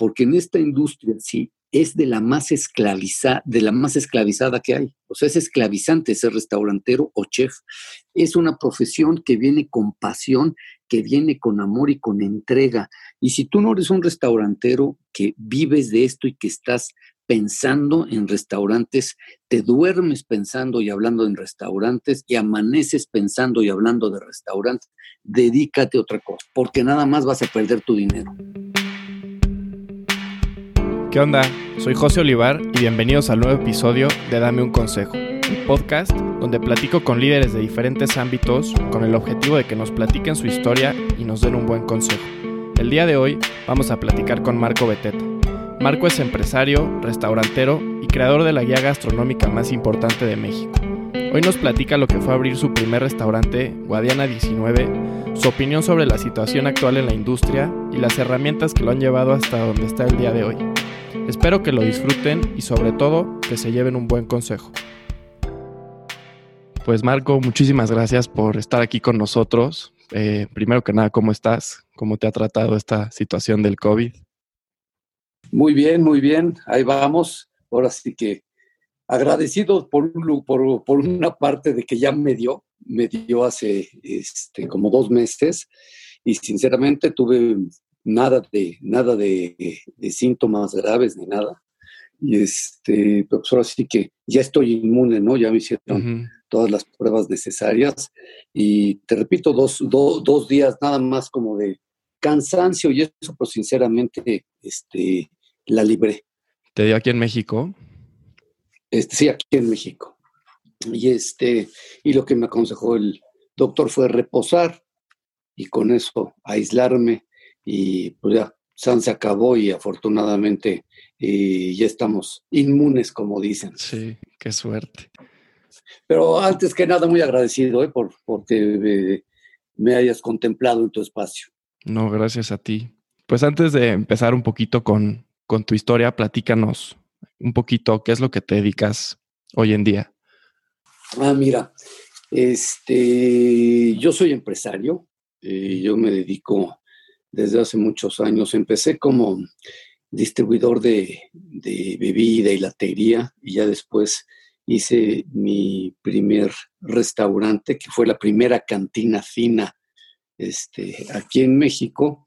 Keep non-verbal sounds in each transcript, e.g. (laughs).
porque en esta industria sí es de la más esclavizada, de la más esclavizada que hay. O sea, es esclavizante ser restaurantero o chef. Es una profesión que viene con pasión, que viene con amor y con entrega. Y si tú no eres un restaurantero que vives de esto y que estás pensando en restaurantes, te duermes pensando y hablando en restaurantes y amaneces pensando y hablando de restaurantes, dedícate a otra cosa, porque nada más vas a perder tu dinero. ¿Qué onda? Soy José Olivar y bienvenidos al nuevo episodio de Dame un Consejo, un podcast donde platico con líderes de diferentes ámbitos con el objetivo de que nos platiquen su historia y nos den un buen consejo. El día de hoy vamos a platicar con Marco Beteta. Marco es empresario, restaurantero y creador de la guía gastronómica más importante de México. Hoy nos platica lo que fue abrir su primer restaurante, Guadiana 19, su opinión sobre la situación actual en la industria y las herramientas que lo han llevado hasta donde está el día de hoy. Espero que lo disfruten y sobre todo que se lleven un buen consejo. Pues Marco, muchísimas gracias por estar aquí con nosotros. Eh, primero que nada, ¿cómo estás? ¿Cómo te ha tratado esta situación del COVID? Muy bien, muy bien. Ahí vamos. Ahora sí que agradecido por, por, por una parte de que ya me dio, me dio hace este, como dos meses y sinceramente tuve nada de, nada de, síntomas graves ni nada. Y este, pues ahora sí que ya estoy inmune, ¿no? Ya me hicieron todas las pruebas necesarias. Y te repito, dos, dos días nada más como de cansancio y eso, pues sinceramente, este, la libré. ¿Te dio aquí en México? Este, sí, aquí en México. Y este, y lo que me aconsejó el doctor fue reposar y con eso aislarme y pues ya, San se acabó y afortunadamente ya estamos inmunes, como dicen. Sí, qué suerte. Pero antes que nada, muy agradecido eh, por porque me hayas contemplado en tu espacio. No, gracias a ti. Pues antes de empezar un poquito con, con tu historia, platícanos un poquito qué es lo que te dedicas hoy en día. Ah, mira, este, yo soy empresario, eh, yo me dedico desde hace muchos años. Empecé como distribuidor de, bebida y latería y ya después hice mi primer restaurante, que fue la primera cantina fina este, aquí en México.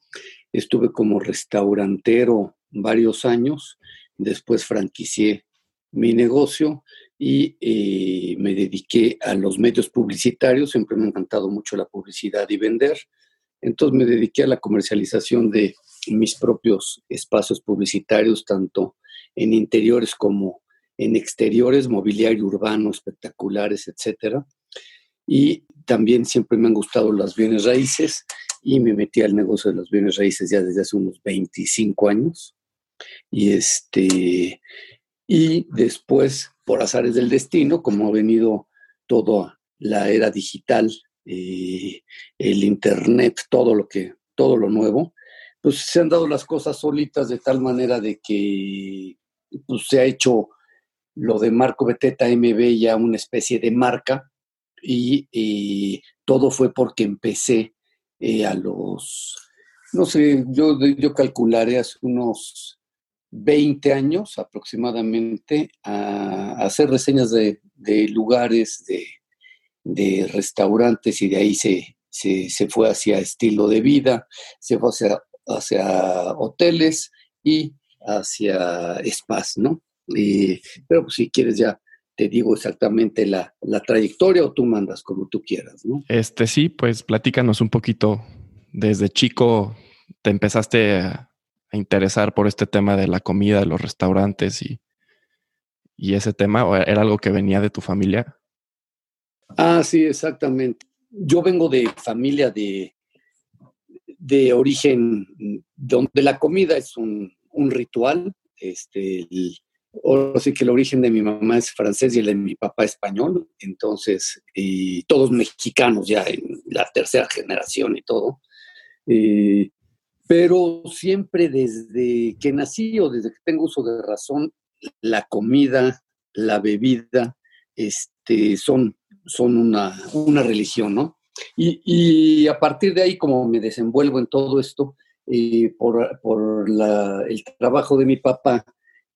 Estuve como restaurantero varios años, después franquicié mi negocio y eh, me dediqué a los medios publicitarios. Siempre me ha encantado mucho la publicidad y vender. Entonces me dediqué a la comercialización de mis propios espacios publicitarios, tanto en interiores como en exteriores, mobiliario urbano, espectaculares, etc. Y también siempre me han gustado las bienes raíces y me metí al negocio de los bienes raíces ya desde hace unos 25 años. Y, este, y después, por azares del destino, como ha venido toda la era digital el internet, todo lo que, todo lo nuevo, pues se han dado las cosas solitas de tal manera de que pues, se ha hecho lo de Marco Beteta MB ya una especie de marca y, todo fue porque empecé eh, a los, no sé, yo, yo calcularé hace unos 20 años aproximadamente a, hacer reseñas de lugares, de, de restaurantes y de ahí se, se, fue hacia estilo de vida, se fue hacia, hacia hoteles y hacia spas, ¿no? pero pues, si quieres ya te digo exactamente la, la, trayectoria o tú mandas como tú quieras, ¿no? Este sí, pues platícanos un poquito. Desde chico te empezaste a, interesar por este tema de la comida, de los restaurantes y, y ese tema, ¿o era algo que venía de tu familia? Ah, sí, exactamente. Yo vengo de familia de, de origen donde la comida es un, ritual. Este, o sí que el origen de mi mamá es francés y el de mi papá español, entonces, y todos mexicanos ya en la tercera generación y todo. Pero siempre desde que nací o desde que tengo uso de razón, la comida, la bebida, este, son son una, una religión, ¿no? Y, a partir de ahí, como me desenvuelvo en todo esto, por, por el trabajo de mi papá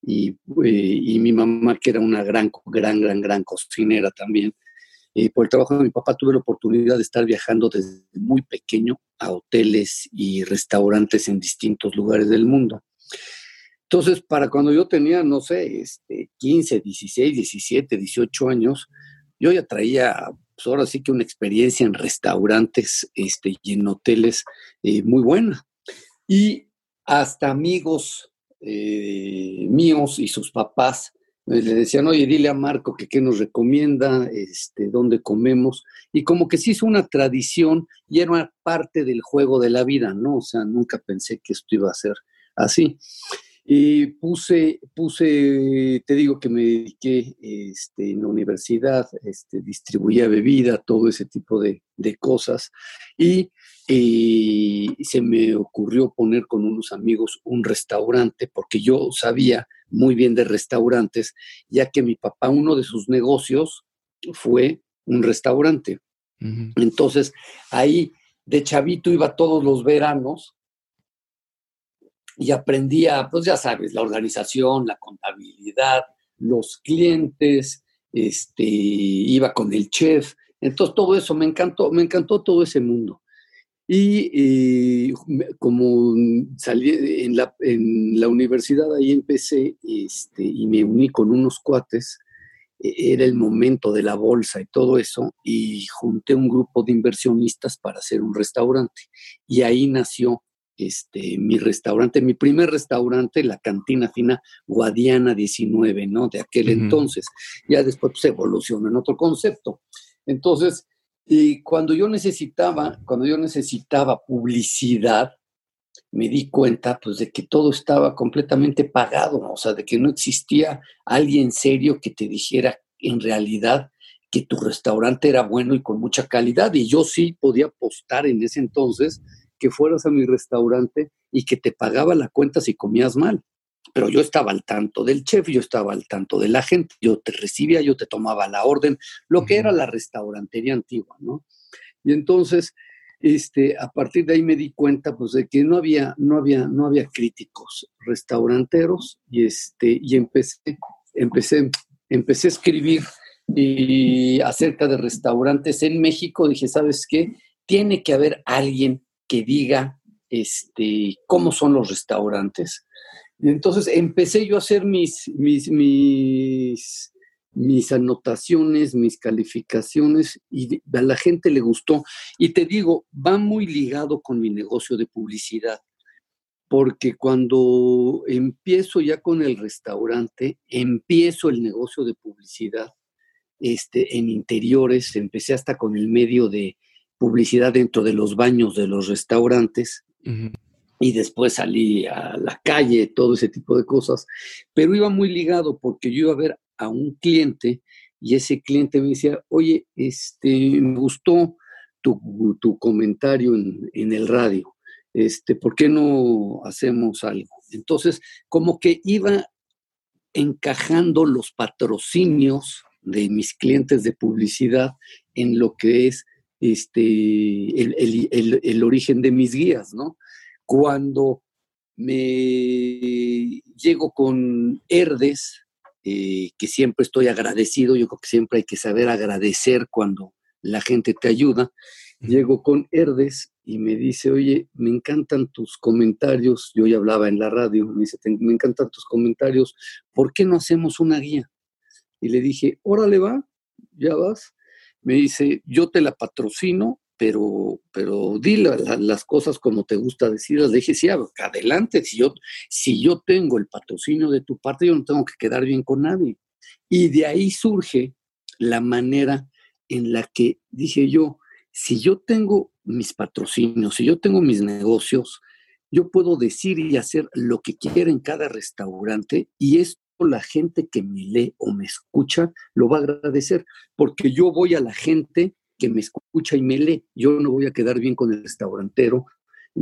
y, y, mi mamá, que era una gran, gran, gran, gran cocinera también, y por el trabajo de mi papá tuve la oportunidad de estar viajando desde muy pequeño a hoteles y restaurantes en distintos lugares del mundo. Entonces, para cuando yo tenía, no sé, este, 15, 16, 17, 18 años, yo ya traía, pues ahora sí que una experiencia en restaurantes este, y en hoteles eh, muy buena. Y hasta amigos eh, míos y sus papás le decían, oye, dile a Marco que qué nos recomienda, este, dónde comemos, y como que se hizo una tradición y era parte del juego de la vida, ¿no? O sea, nunca pensé que esto iba a ser así. Y puse, puse, te digo que me dediqué este, en la universidad, este, distribuía bebida, todo ese tipo de, cosas. Y se me ocurrió poner con unos amigos un restaurante, porque yo sabía muy bien de restaurantes, ya que mi papá, uno de sus negocios fue un restaurante. Entonces, ahí de chavito iba todos los veranos y aprendía, pues ya sabes, la organización, la contabilidad, los clientes, este, iba con el chef. Entonces todo eso me encantó, me encantó todo ese mundo. Y como salí en la, en la, universidad, ahí empecé este, y me uní con unos cuates, e, era el momento de la bolsa y todo eso, y junté un grupo de inversionistas para hacer un restaurante. Y ahí nació este, mi restaurante, mi primer restaurante, la cantina fina Guadiana 19, ¿no? De aquel entonces. Ya después se pues, evolucionó en otro concepto. Entonces, y cuando yo necesitaba, cuando yo necesitaba publicidad, me di cuenta pues de que todo estaba completamente pagado, o sea, de que no existía alguien serio que te dijera en realidad que tu restaurante era bueno y con mucha calidad. Y yo sí podía apostar en ese entonces que fueras a mi restaurante y que te pagaba la cuenta si comías mal. Pero yo estaba al tanto del chef, yo estaba al tanto de la gente, yo te recibía, yo te tomaba la orden, lo que era la restaurantería antigua, ¿no? Y entonces, este, a partir de ahí me di cuenta, pues, de que no había, no había, no había críticos restauranteros y este, y empecé, empecé, empecé a escribir y acerca de restaurantes en México. Dije, ¿sabes qué? Tiene que haber alguien que diga este, cómo son los restaurantes. Y entonces empecé yo a hacer mis, mis, mis, mis anotaciones, mis calificaciones y a la gente le gustó. Y te digo, va muy ligado con mi negocio de publicidad, porque cuando empiezo ya con el restaurante, empiezo el negocio de publicidad este, en interiores, empecé hasta con el medio de, publicidad dentro de los baños de los restaurantes. Y después salí a la calle, todo ese tipo de cosas. Pero iba muy ligado porque yo iba a ver a un cliente y ese cliente me decía, oye, este, me gustó tu, tu comentario en, en, el radio, este, ¿por qué no hacemos algo? Entonces, como que iba encajando los patrocinios de mis clientes de publicidad en lo que es este, el, origen de mis guías, ¿no? Cuando me llego con Herdes, eh, que siempre estoy agradecido, yo creo que siempre hay que saber agradecer cuando la gente te ayuda, llego con Herdes y me dice, oye, me encantan tus comentarios, yo ya hablaba en la radio, me dice, me encantan tus comentarios, ¿por qué no hacemos una guía? Y le dije, órale va, ya vas me dice, yo te la patrocino, pero, pero di las cosas como te gusta decirlas. Le dije, sí, adelante, si yo, si yo tengo el patrocinio de tu parte, yo no tengo que quedar bien con nadie. Y de ahí surge la manera en la que dije yo, si yo tengo mis patrocinios, si yo tengo mis negocios, yo puedo decir y hacer lo que quiera en cada restaurante y es la gente que me lee o me escucha lo va a agradecer, porque yo voy a la gente que me escucha y me lee. Yo no voy a quedar bien con el restaurantero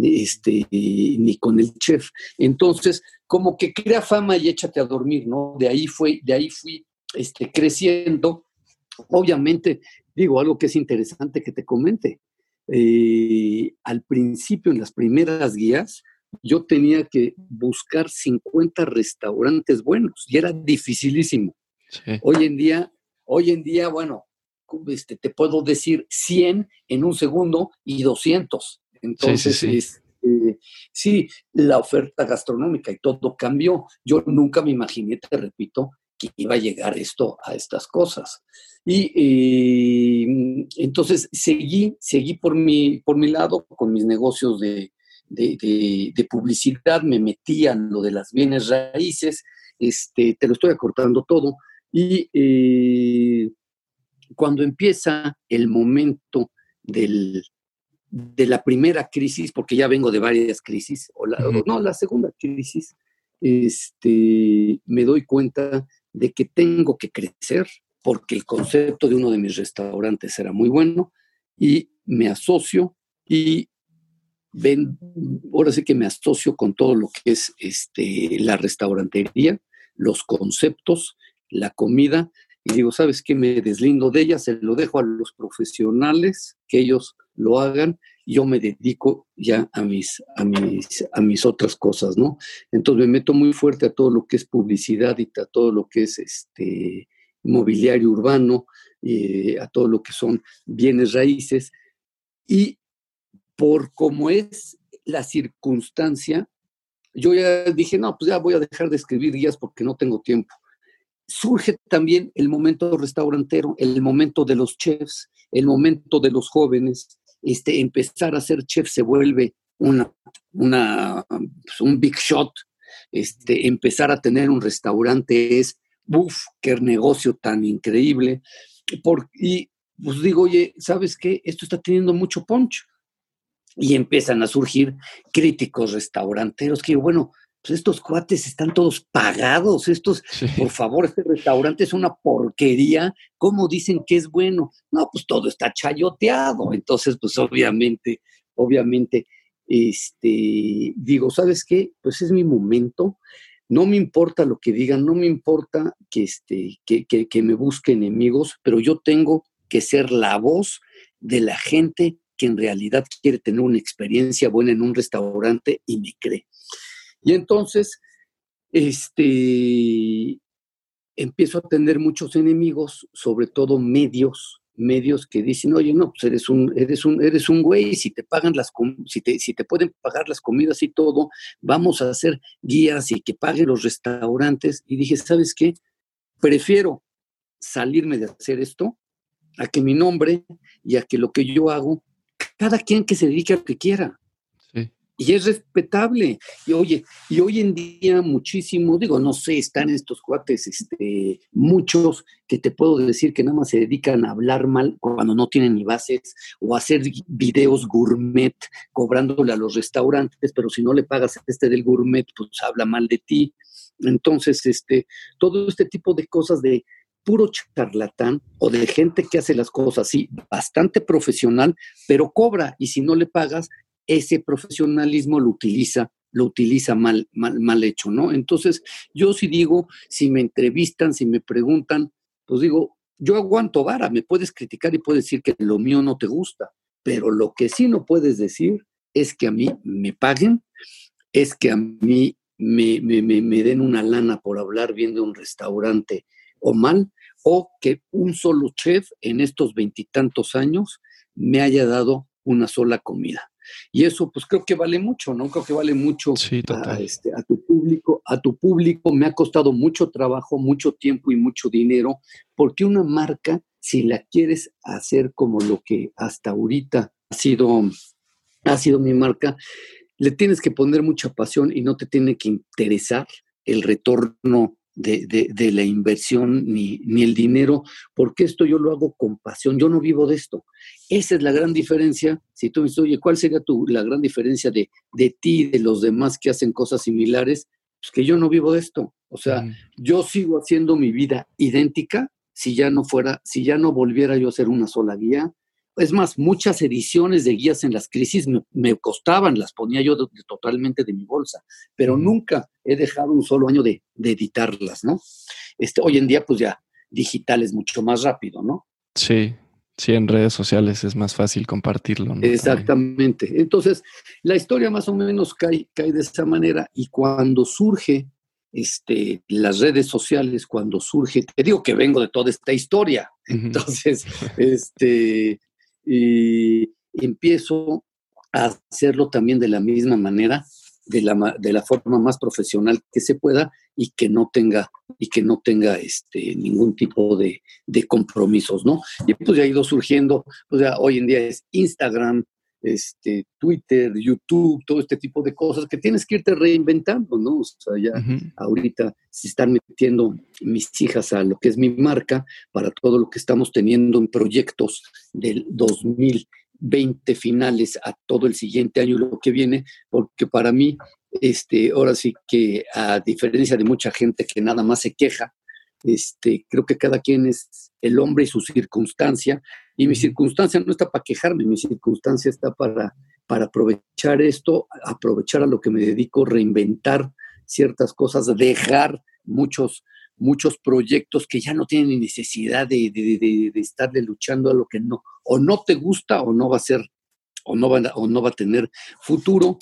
este, ni con el chef. Entonces, como que crea fama y échate a dormir, ¿no? De ahí fue, de ahí fui este, creciendo. Obviamente, digo, algo que es interesante que te comente. Eh, al principio, en las primeras guías, yo tenía que buscar 50 restaurantes buenos y era dificilísimo. Hoy en día, hoy en día, bueno, este, te puedo decir 100 en un segundo y 200. Entonces, este, sí, la oferta gastronómica y todo cambió. Yo nunca me imaginé, te repito, que iba a llegar esto a estas cosas. Y eh, entonces seguí, seguí por mi, por mi lado con mis negocios de, de, publicidad, me metí a lo de las bienes raíces, este, te lo estoy acortando todo. Y eh, cuando empieza el momento del, de la primera crisis, porque ya vengo de varias crisis, o la, no, la segunda crisis, este, me doy cuenta de que tengo que crecer, porque el concepto de uno de mis restaurantes era muy bueno, y me asocio y ven, ahora sí que me asocio con todo lo que es este, la restaurantería, los conceptos, la comida, y digo, ¿sabes qué? Me deslindo de ella, se lo dejo a los profesionales, que ellos lo hagan, yo me dedico ya a mis, a mis, a mis otras cosas, ¿no? Entonces me meto muy fuerte a todo lo que es publicidad y a todo lo que es este mobiliario urbano, eh, a todo lo que son bienes raíces, y por cómo es la circunstancia, yo ya dije, no, pues ya voy a dejar de escribir guías porque no tengo tiempo surge también el momento restaurantero, el momento de los chefs, el momento de los jóvenes. Este, empezar a ser chef se vuelve una, una, pues, un big shot. Este, empezar a tener un restaurante es, uff, qué negocio tan increíble. Por, y pues digo, oye, ¿sabes qué? Esto está teniendo mucho punch. Y empiezan a surgir críticos restauranteros que, bueno, pues, estos cuates están todos pagados, estos, por favor, este restaurante es una porquería, ¿cómo dicen que es bueno? No, pues todo está chayoteado, entonces, pues obviamente, obviamente, este, digo, ¿sabes qué? Pues es mi momento, no me importa lo que digan, no me importa que, este, que, que, que me busque enemigos, pero yo tengo que ser la voz de la gente que en realidad quiere tener una experiencia buena en un restaurante y me cree. Y entonces, este, empiezo a tener muchos enemigos, sobre todo medios, medios que dicen, oye, no, pues eres un, eres un, eres un güey, si te pagan las, si te, si te pueden pagar las comidas y todo, vamos a hacer guías y que paguen los restaurantes. Y dije, ¿sabes qué? Prefiero salirme de hacer esto a que mi nombre y a que lo que yo hago, cada quien que se dedique a lo que quiera y es respetable. Y oye, y hoy en día muchísimo, digo, no sé, están estos cuates, este, muchos que te puedo decir que nada más se dedican a hablar mal cuando no tienen ni bases o a hacer videos gourmet cobrándole a los restaurantes, pero si no le pagas este del gourmet, pues habla mal de ti. Entonces, este, todo este tipo de cosas de puro charlatán o de gente que hace las cosas así, bastante profesional, pero cobra y si no le pagas, ese profesionalismo lo utiliza lo utiliza mal, mal, mal hecho, ¿no? Entonces, yo sí digo, si me entrevistan, si me preguntan, pues digo, yo aguanto vara, me puedes criticar y puedes decir que lo mío no te gusta, pero lo que sí no puedes decir es que a mí me paguen, es que a mí me, me, me den una lana por hablar bien de un restaurante o mal, o que un solo chef en estos veintitantos años me haya dado una sola comida. Y eso, pues creo que vale mucho, ¿no? Creo que vale mucho a, este, a, tu público. A tu público me ha costado mucho trabajo, mucho tiempo y mucho dinero, porque una marca, si la quieres hacer como lo que hasta ahorita ha sido, ha sido mi marca, le tienes que poner mucha pasión y no te tiene que interesar el retorno de, la inversión ni, ni, el dinero, porque esto yo lo hago con pasión, yo no vivo de esto. Esa es la gran diferencia. Si tú me dices, oye, ¿cuál sería tu, la gran diferencia de, de ti y de los demás que hacen cosas similares? Pues que yo no vivo de esto. O sea, mm. yo sigo haciendo mi vida idéntica si ya no fuera, si ya no volviera yo a ser una sola guía, es más, muchas ediciones de guías en las crisis me, costaban, las ponía yo totalmente de mi bolsa, pero nunca he dejado un solo año de, editarlas, ¿no? Este, hoy en día, pues ya digital es mucho más rápido, ¿no? Sí, Sí, en redes sociales es más fácil compartirlo. Exactamente. Entonces, la historia más o menos cae, cae de esa manera y cuando surge este, las redes sociales, cuando surge, te digo que vengo de toda esta historia, entonces, (laughs) este, y empiezo a hacerlo también de la misma manera, de la, de la forma más profesional que se pueda y que no tenga, y que no tenga este, ningún tipo de, compromisos, ¿no? Y pues ya ha ido surgiendo, pues ya hoy en día es Instagram, este, Twitter, YouTube, todo este tipo de cosas que tienes que irte reinventando, ¿no? O sea, ya ahorita se están metiendo mis hijas a lo que es mi marca para todo lo que estamos teniendo en proyectos del 2020 finales a todo el siguiente año lo que viene, porque para mí, este, ahora sí que a diferencia de mucha gente que nada más se queja, este, creo que cada quien es el hombre y su circunstancia, y mi circunstancia no está para quejarme, mi circunstancia está para, para aprovechar esto, aprovechar a lo que me dedico, reinventar ciertas cosas, dejar muchos, muchos proyectos que ya no tienen necesidad de, de, de, estarle luchando a lo que no, o no te gusta o no va a ser, o no va, o no va a tener futuro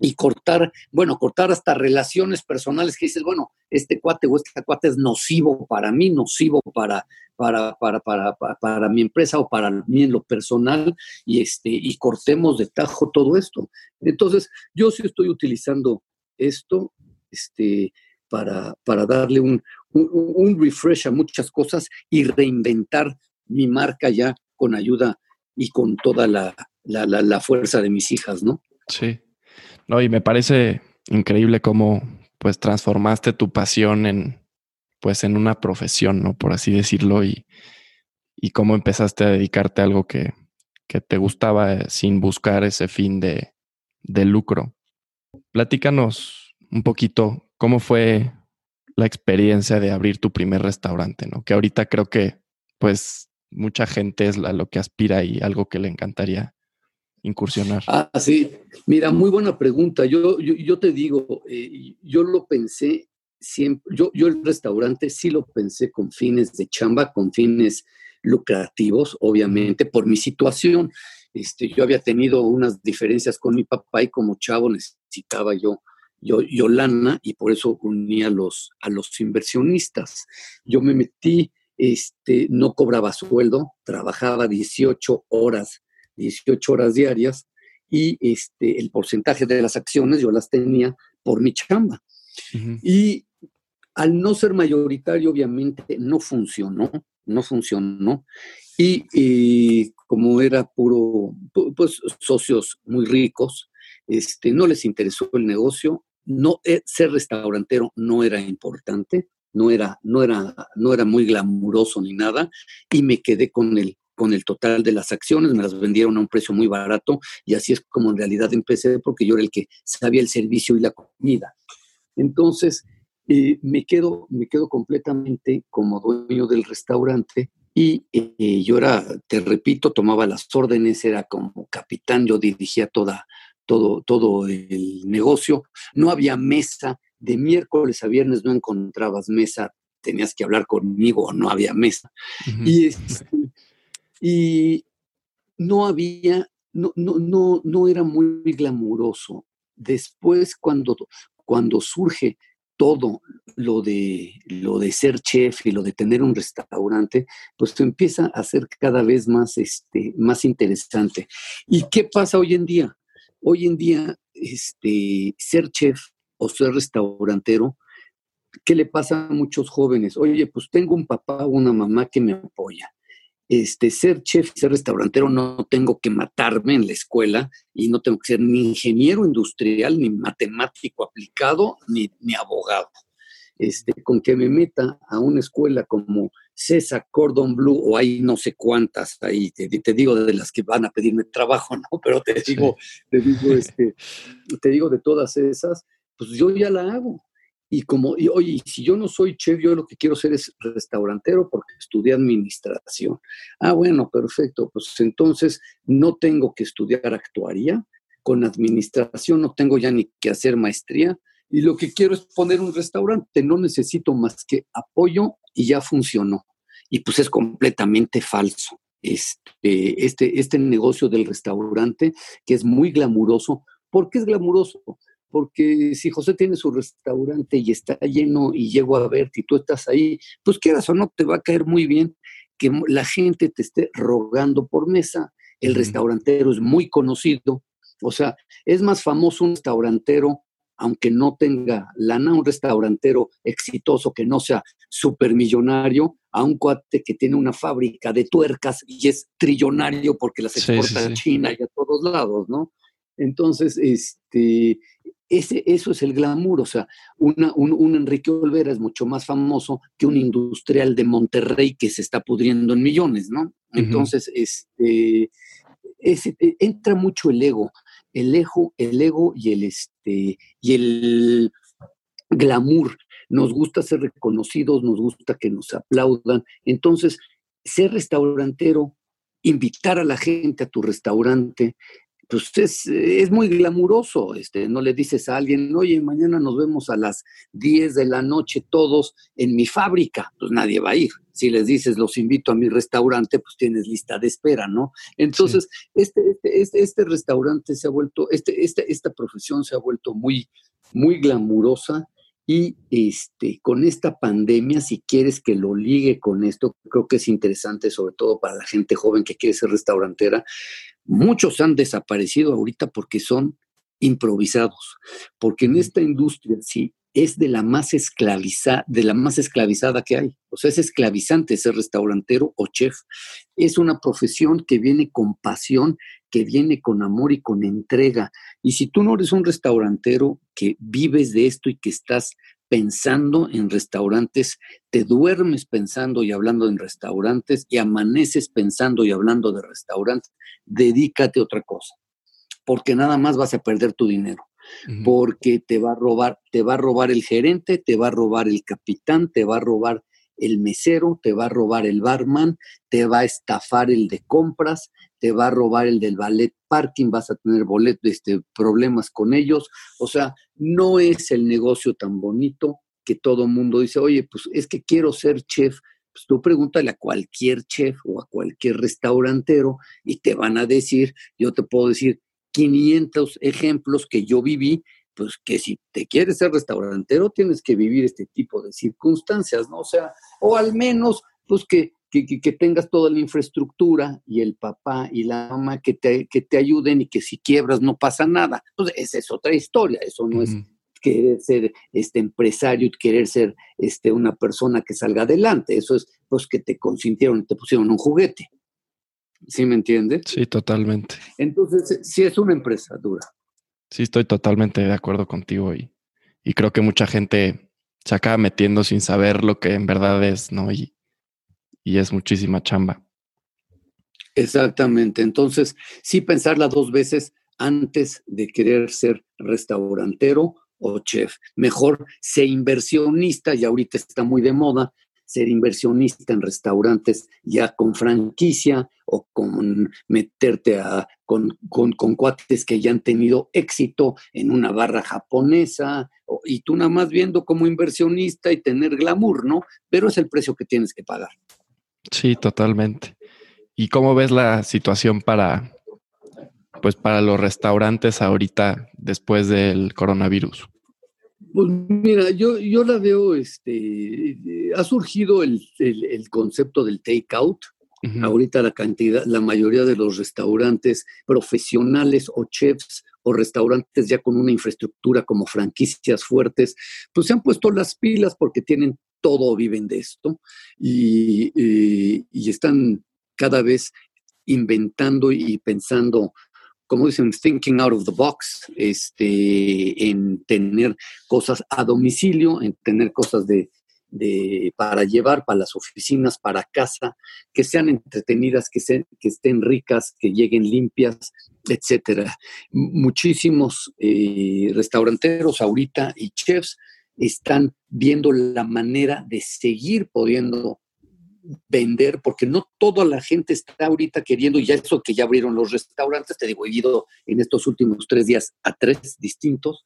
y cortar, bueno, cortar hasta relaciones personales que dices, bueno, este cuate o esta cuate es nocivo para mí, nocivo para, para, para, para, para, mi empresa o para mí en lo personal y, este, y cortemos de tajo todo esto. Entonces, yo sí estoy utilizando esto este, para, para darle un, un, refresh a muchas cosas y reinventar mi marca ya con ayuda y con toda la, la, la fuerza de mis hijas, ¿no? Sí. No, y me parece increíble cómo pues transformaste tu pasión en pues en una profesión, ¿no? Por así decirlo, y, y cómo empezaste a dedicarte a algo que, que te gustaba eh, sin buscar ese fin de, de lucro. Platícanos un poquito cómo fue la experiencia de abrir tu primer restaurante, ¿no? Que ahorita creo que pues mucha gente es a lo que aspira y algo que le encantaría incursionar? Ah, sí. Mira, muy buena pregunta. Yo, yo, te digo, eh, yo lo pensé siempre, yo, yo el restaurante sí lo pensé con fines de chamba, con fines lucrativos, obviamente, por mi situación. Este, yo había tenido unas diferencias con mi papá y como chavo necesitaba yo, yo, yo lana y por eso unía a los, a los inversionistas. Yo me metí, este, no cobraba sueldo, trabajaba 18 horas 18 horas diarias y este, el porcentaje de las acciones yo las tenía por mi chamba. Y al no ser mayoritario, obviamente no funcionó, no funcionó. Y, como era puro, pues socios muy ricos, este, no les interesó el negocio, no, eh, ser restaurantero no era importante, no era, no, era, no era muy glamuroso ni nada, y me quedé con el, con el total de las acciones, me las vendieron a un precio muy barato y así es como en realidad empecé porque yo era el que sabía el servicio y la comida. Entonces, eh, me, quedo, me quedo completamente como dueño del restaurante y eh, yo era, te repito, tomaba las órdenes, era como capitán, yo dirigía toda, todo, todo el negocio. No había mesa, de miércoles a viernes no encontrabas mesa, tenías que hablar conmigo, no había mesa. Y este, y no había, no, no, no, no era muy glamuroso. Después, cuando, cuando surge todo lo de, lo de ser chef y lo de tener un restaurante, pues empieza a ser cada vez más, este, más interesante. ¿Y qué pasa hoy en día? Hoy en día, este, ser chef o ser restaurantero, ¿qué le pasa a muchos jóvenes? Oye, pues tengo un papá o una mamá que me apoya este, ser chef, ser restaurantero, no tengo que matarme en la escuela y no tengo que ser ni ingeniero industrial, ni matemático aplicado, ni, ni abogado. Este, con que me meta a una escuela como César Cordon Blue o hay no sé cuántas ahí, te, digo de las que van a pedirme trabajo, ¿no? (laughs) Pero te digo, te digo, este, te digo de todas esas, pues yo ya la hago. Y como, y, oye, si yo no soy chef, yo lo que quiero ser es restaurantero porque estudié administración. Ah, bueno, perfecto. Pues entonces no tengo que estudiar actuaría. Con administración no tengo ya ni que hacer maestría. Y lo que quiero es poner un restaurante. No necesito más que apoyo y ya funcionó. Y pues es completamente falso. este, este, este negocio del restaurante, que es muy glamuroso. ¿Por qué es glamuroso? Porque si José tiene su restaurante y está lleno y llego a verte y tú estás ahí, pues quieras o no, te va a caer muy bien que la gente te esté rogando por mesa. El restaurantero es muy conocido, o sea, es más famoso un restaurantero aunque no tenga lana, un restaurantero exitoso que no sea supermillonario, a un cuate que tiene una fábrica de tuercas y es trillonario porque las exporta a China y a todos lados, ¿no? Entonces, este, ese, eso es el glamour, o sea, una, un, Enrique Olvera es mucho más famoso que un industrial de Monterrey que se está pudriendo en millones, ¿no? Entonces, este, ese, entra mucho el ego el ego, el ego y el, este, y el glamour. Nos gusta ser reconocidos, nos gusta que nos aplaudan. Entonces, ser restaurantero, invitar a la gente a tu restaurante, pues es, es, muy glamuroso, este, no le dices a alguien, oye, mañana nos vemos a las 10 de la noche todos en mi fábrica, pues nadie va a ir. Si les dices, los invito a mi restaurante, pues tienes lista de espera, ¿no? Entonces, este, este, este, este, restaurante se ha vuelto, este, este, esta profesión se ha vuelto muy, muy glamurosa y este, con esta pandemia, si quieres que lo ligue con esto, creo que es interesante, sobre todo para la gente joven que quiere ser restaurantera, Muchos han desaparecido ahorita porque son improvisados, porque en esta industria sí es de la más esclavizada, de la más esclavizada que hay. O sea, es esclavizante ser restaurantero o chef. Es una profesión que viene con pasión, que viene con amor y con entrega. Y si tú no eres un restaurantero que vives de esto y que estás pensando en restaurantes, te duermes pensando y hablando en restaurantes y amaneces pensando y hablando de restaurantes, dedícate a otra cosa, porque nada más vas a perder tu dinero, porque te va a robar, te va a robar el gerente, te va a robar el capitán, te va a robar el mesero, te va a robar el barman, te va a estafar el de compras, te va a robar el del ballet parking, vas a tener este, problemas con ellos. O sea, no es el negocio tan bonito que todo mundo dice, oye, pues es que quiero ser chef. Pues tú pregúntale a cualquier chef o a cualquier restaurantero y te van a decir, yo te puedo decir 500 ejemplos que yo viví pues que si te quieres ser restaurantero tienes que vivir este tipo de circunstancias, ¿no? O sea, o al menos, pues que que, tengas toda la infraestructura y el papá y la mamá que te, que te ayuden y que si quiebras no pasa nada. Entonces, esa es otra historia, eso no es querer ser este empresario, querer ser este, una persona que salga adelante, eso es pues que te consintieron, y te pusieron un juguete. ¿Sí me entiendes? Sí, totalmente. Entonces, sí es una empresa dura. Sí, estoy totalmente de acuerdo contigo y, y creo que mucha gente se acaba metiendo sin saber lo que en verdad es, ¿no? Y, y es muchísima chamba. Exactamente. Entonces, sí pensarla dos veces antes de querer ser restaurantero o chef. Mejor ser inversionista, y ahorita está muy de moda, ser inversionista en restaurantes ya con franquicia o con meterte a, con, con, con, cuates que ya han tenido éxito en una barra japonesa y tú nada más viendo como inversionista y tener glamour, ¿no? Pero es el precio que tienes que pagar. Sí, totalmente. ¿Y cómo ves la situación para, pues, para los restaurantes ahorita después del coronavirus? Pues mira, yo, yo la veo, este, ha surgido el, concepto del takeout. Ahorita la cantidad, la mayoría de los restaurantes profesionales o chefs o restaurantes ya con una infraestructura como franquicias fuertes, pues se han puesto las pilas porque tienen todo viven de esto y, están cada vez inventando y pensando, como dicen, thinking out of the box, este, en tener cosas a domicilio, en tener cosas de, para llevar para las oficinas, para casa, que sean entretenidas, que, que estén ricas, que lleguen limpias, etcétera. Muchísimos eh, restauranteros ahorita y chefs están viendo la manera de seguir pudiendo vender, porque no toda la gente está ahorita queriendo, y ya eso que ya abrieron los restaurantes, te digo, he ido en estos últimos tres días a tres distintos,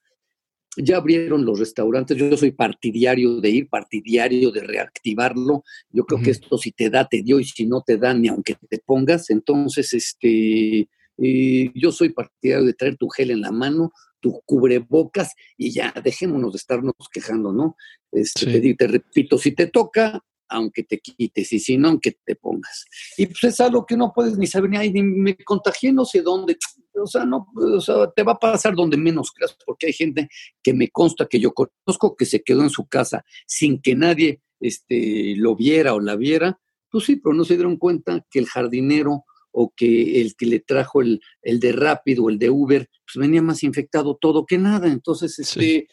ya abrieron los restaurantes, yo soy partidario de ir, partidario de reactivarlo. Yo creo que esto si te da, te dio, y si no te da, ni aunque te pongas. Entonces, este, eh, yo soy partidario de traer tu gel en la mano, tu cubrebocas y ya, dejémonos de estarnos quejando, ¿no? Este, te, repito, si te toca, aunque te quites, y si no, aunque te pongas. Y pues es algo que no puedes ni saber, ni, ni me contagié no sé dónde, o sea, no, o sea, te va a pasar donde menos creas, porque hay gente que me consta que yo conozco que se quedó en su casa sin que nadie este, lo viera o la viera, pues sí, pero no se dieron cuenta que el jardinero o que el que le trajo el, el de Rápido o el de Uber, pues venía más infectado todo que nada. Entonces, este,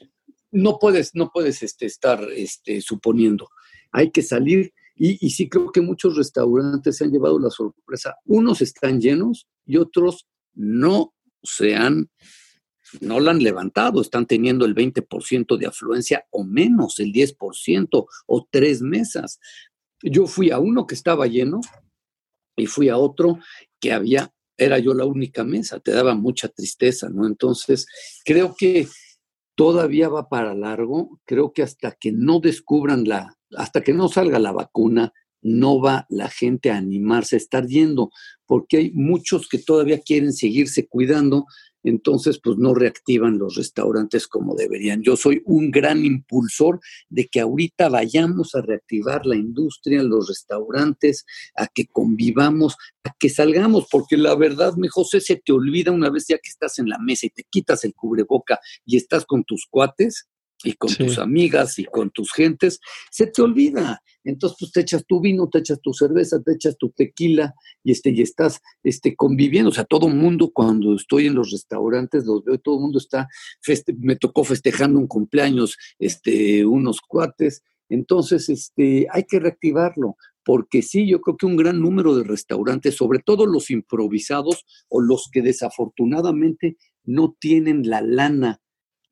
no puedes, no puedes este, estar este, suponiendo. Hay que salir y, sí creo que muchos restaurantes se han llevado la sorpresa. Unos están llenos y otros no se han, no la han levantado, están teniendo el 20% de afluencia o menos, el 10% o tres mesas. Yo fui a uno que estaba lleno y fui a otro que había, era yo la única mesa, te daba mucha tristeza, ¿no? Entonces, creo que todavía va para largo, creo que hasta que no descubran la, hasta que no salga la vacuna, no va la gente a animarse a estar yendo, porque hay muchos que todavía quieren seguirse cuidando, entonces pues no reactivan los restaurantes como deberían. Yo soy un gran impulsor de que ahorita vayamos a reactivar la industria, los restaurantes, a que convivamos, a que salgamos, porque la verdad, mi José, se te olvida una vez ya que estás en la mesa y te quitas el cubreboca y estás con tus cuates, y con tus amigas y con tus gentes, se te olvida. Entonces, pues te echas tu vino, te echas tu cerveza, te echas tu tequila y, este, y estás este, conviviendo. O sea, todo el mundo, cuando estoy en los restaurantes, los veo, todo el mundo está, me tocó festejando un cumpleaños, este, unos cuates. Entonces, este, hay que reactivarlo, porque sí, yo creo que un gran número de restaurantes, sobre todo los improvisados o los que desafortunadamente no tienen la lana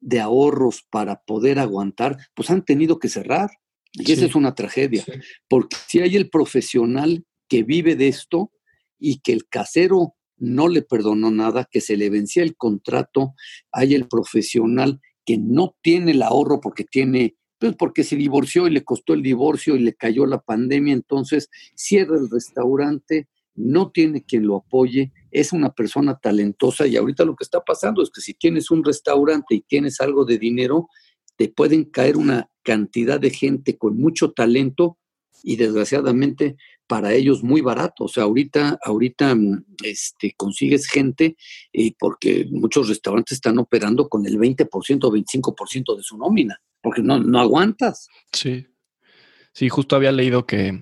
de ahorros para poder aguantar, pues han tenido que cerrar. Y esa es una tragedia, porque si hay el profesional que vive de esto y que el casero no le perdonó nada, que se le vencía el contrato, hay el profesional que no tiene el ahorro porque tiene, pues porque se divorció y le costó el divorcio y le cayó la pandemia, entonces cierra el restaurante, no tiene quien lo apoye, es una persona talentosa y ahorita lo que está pasando es que si tienes un restaurante y tienes algo de dinero, te pueden caer una cantidad de gente con mucho talento y desgraciadamente para ellos muy barato. O sea, ahorita, ahorita mm, este, consigues gente eh, porque muchos restaurantes están operando con el 20% o 25% de su nómina, porque no, no aguantas. Sí. Sí, justo había leído que,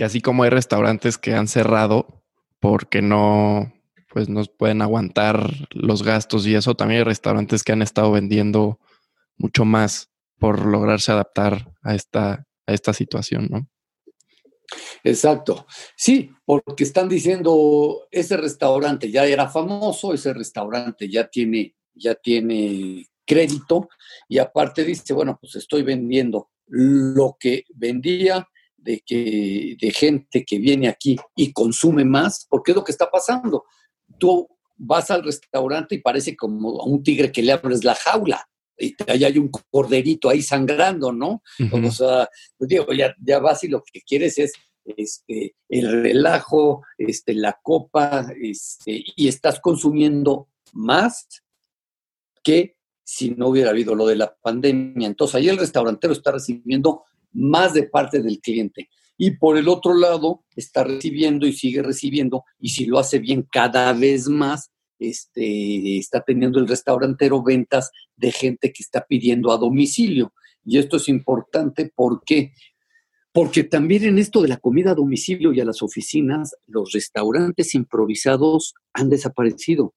que así como hay restaurantes que han cerrado porque no, pues no pueden aguantar los gastos y eso, también hay restaurantes que han estado vendiendo mucho más por lograrse adaptar a esta, a esta situación, ¿no? Exacto. Sí, porque están diciendo, ese restaurante ya era famoso, ese restaurante ya tiene, ya tiene crédito y aparte dice, bueno, pues estoy vendiendo lo que vendía de, que, de gente que viene aquí y consume más, porque es lo que está pasando. Tú vas al restaurante y parece como a un tigre que le abres la jaula y ahí hay un corderito ahí sangrando, ¿no? O sea, pues digo, ya, ya vas y lo que quieres es este, el relajo, este, la copa, este, y estás consumiendo más que si no hubiera habido lo de la pandemia. Entonces ahí el restaurantero está recibiendo más de parte del cliente. Y por el otro lado, está recibiendo y sigue recibiendo, y si lo hace bien cada vez más, este, está teniendo el restaurantero ventas de gente que está pidiendo a domicilio. Y esto es importante porque, porque también en esto de la comida a domicilio y a las oficinas, los restaurantes improvisados han desaparecido.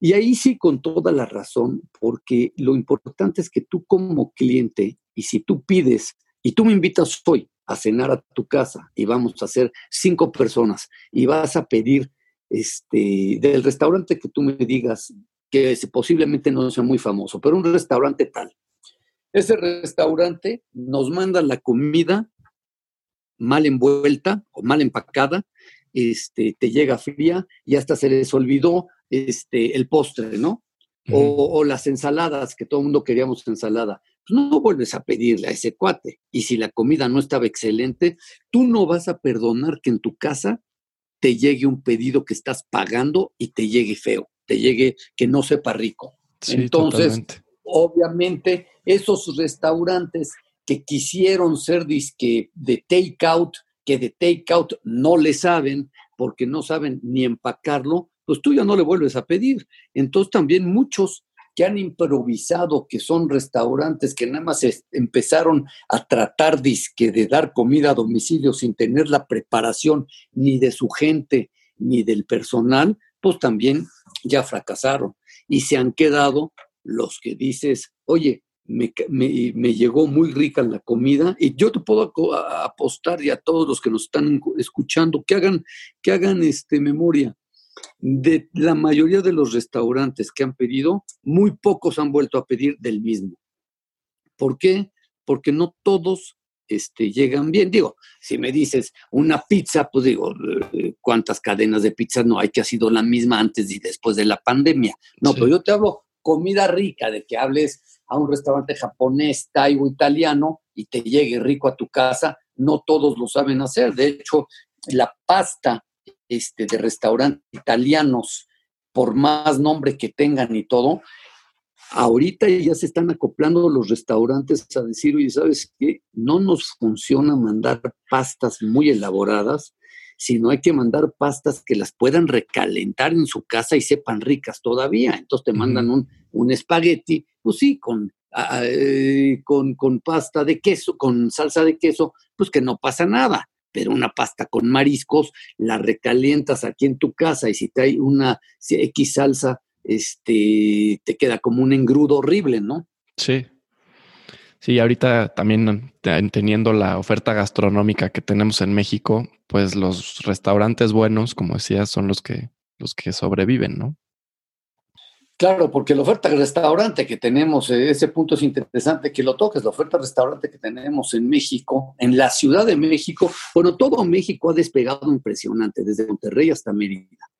Y ahí sí, con toda la razón, porque lo importante es que tú como cliente, y si tú pides y tú me invitas hoy a cenar a tu casa y vamos a hacer cinco personas y vas a pedir este, del restaurante que tú me digas que posiblemente no sea muy famoso, pero un restaurante tal. Ese restaurante nos manda la comida mal envuelta o mal empacada, este, te llega fría y hasta se les olvidó este, el postre, ¿no? O, las ensaladas, que todo el mundo queríamos ensalada. Pues no vuelves a pedirle a ese cuate. Y si la comida no estaba excelente, tú no vas a perdonar que en tu casa te llegue un pedido que estás pagando y te llegue feo, te llegue que no sepa rico. Entonces, obviamente, esos restaurantes que quisieron ser disque de take-out, que de take-out no le saben porque no saben ni empacarlo, pues tú ya no le vuelves a pedir. Entonces también muchos que han improvisado, que son restaurantes que nada más empezaron a tratar de dar comida a domicilio sin tener la preparación ni de su gente ni del personal, pues también ya fracasaron. Y se han quedado los que dices, oye, me, llegó muy rica la comida y yo te puedo apostar y a todos los que nos están escuchando que hagan, que hagan este, memoria de la mayoría de los restaurantes que han pedido, muy pocos han vuelto a pedir del mismo. ¿Por qué? Porque no todos este, llegan bien. Digo, si me dices una pizza, pues digo, eh, ¿cuántas cadenas de pizzas no hay que ha sido la misma antes y después de la pandemia? No, pero yo te hablo comida rica, de que hables a un restaurante japonés, thai o italiano y te llegue rico a tu casa, no todos lo saben hacer. De hecho, la pasta este, de restaurantes italianos, por más nombre que tengan y todo, ahorita ya se están acoplando los restaurantes a decir, oye, ¿sabes qué? No nos funciona mandar pastas muy elaboradas, sino hay que mandar pastas que las puedan recalentar en su casa y sepan ricas todavía. Entonces te mandan un, un espagueti, pues sí, con, eh, con, con pasta de queso, con salsa de queso, pues que no pasa nada pero una pasta con mariscos, la recalientas aquí en tu casa y si te hay una X salsa, este, te queda como un engrudo horrible, ¿no? Sí. Sí, ahorita también teniendo la oferta gastronómica que tenemos en México, pues los restaurantes buenos, como decías, son los que, los que sobreviven, ¿no? Claro, porque la oferta de restaurante que tenemos, eh, ese punto es interesante que lo toques, la oferta de restaurante que tenemos en México, en la Ciudad de México, bueno, todo México ha despegado impresionante, desde Monterrey hasta Mérida,